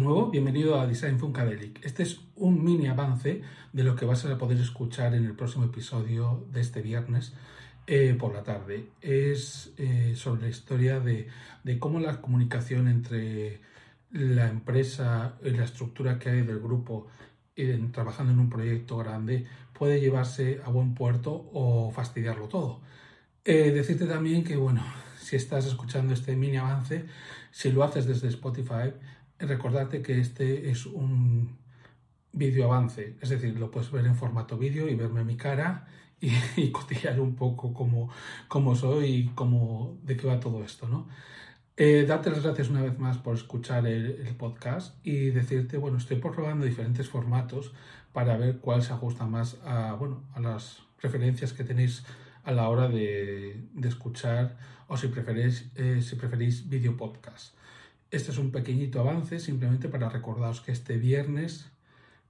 nuevo, bienvenido a Design Funkadelic. Este es un mini avance de lo que vas a poder escuchar en el próximo episodio de este viernes eh, por la tarde. Es eh, sobre la historia de, cómo la comunicación entre la empresa y la estructura que hay del grupo trabajando en un proyecto grande puede llevarse a buen puerto o fastidiarlo todo. Eh, decirte también que, bueno, si estás escuchando este mini avance, si lo haces desde Spotify, recordarte que este es un vídeo avance, es decir, lo puedes ver en formato vídeo y verme mi cara y, y un poco cómo, cómo soy y cómo, de qué va todo esto, ¿no? Eh, darte las gracias una vez más por escuchar el, podcast y decirte, bueno, estoy probando diferentes formatos para ver cuál se ajusta más a, bueno, a las preferencias que tenéis a la hora de, escuchar o si preferís, eh, si preferís video podcast. Este es un pequeñito avance simplemente para recordaros que este viernes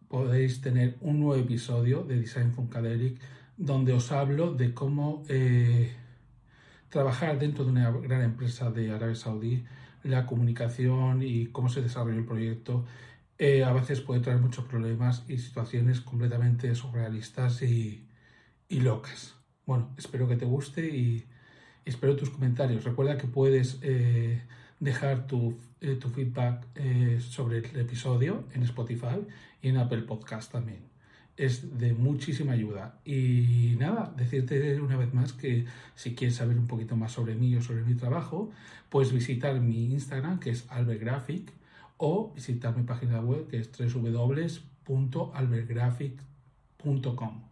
podéis tener un nuevo episodio de Design Funkadelic donde os hablo de cómo eh, trabajar dentro de una gran empresa de Arabia Saudí, la comunicación y cómo se desarrolla el proyecto. Eh, a veces puede traer muchos problemas y situaciones completamente surrealistas y, locas. Bueno, espero que te guste y espero tus comentarios. Recuerda que puedes eh, dejar tu, eh, tu feedback eh, sobre el episodio en Spotify y en Apple Podcast también. Es de muchísima ayuda. Y nada, decirte una vez más que si quieres saber un poquito más sobre mí o sobre mi trabajo, puedes visitar mi Instagram, que es albergraphic, o visitar mi página web, que es www.albergraphic.com.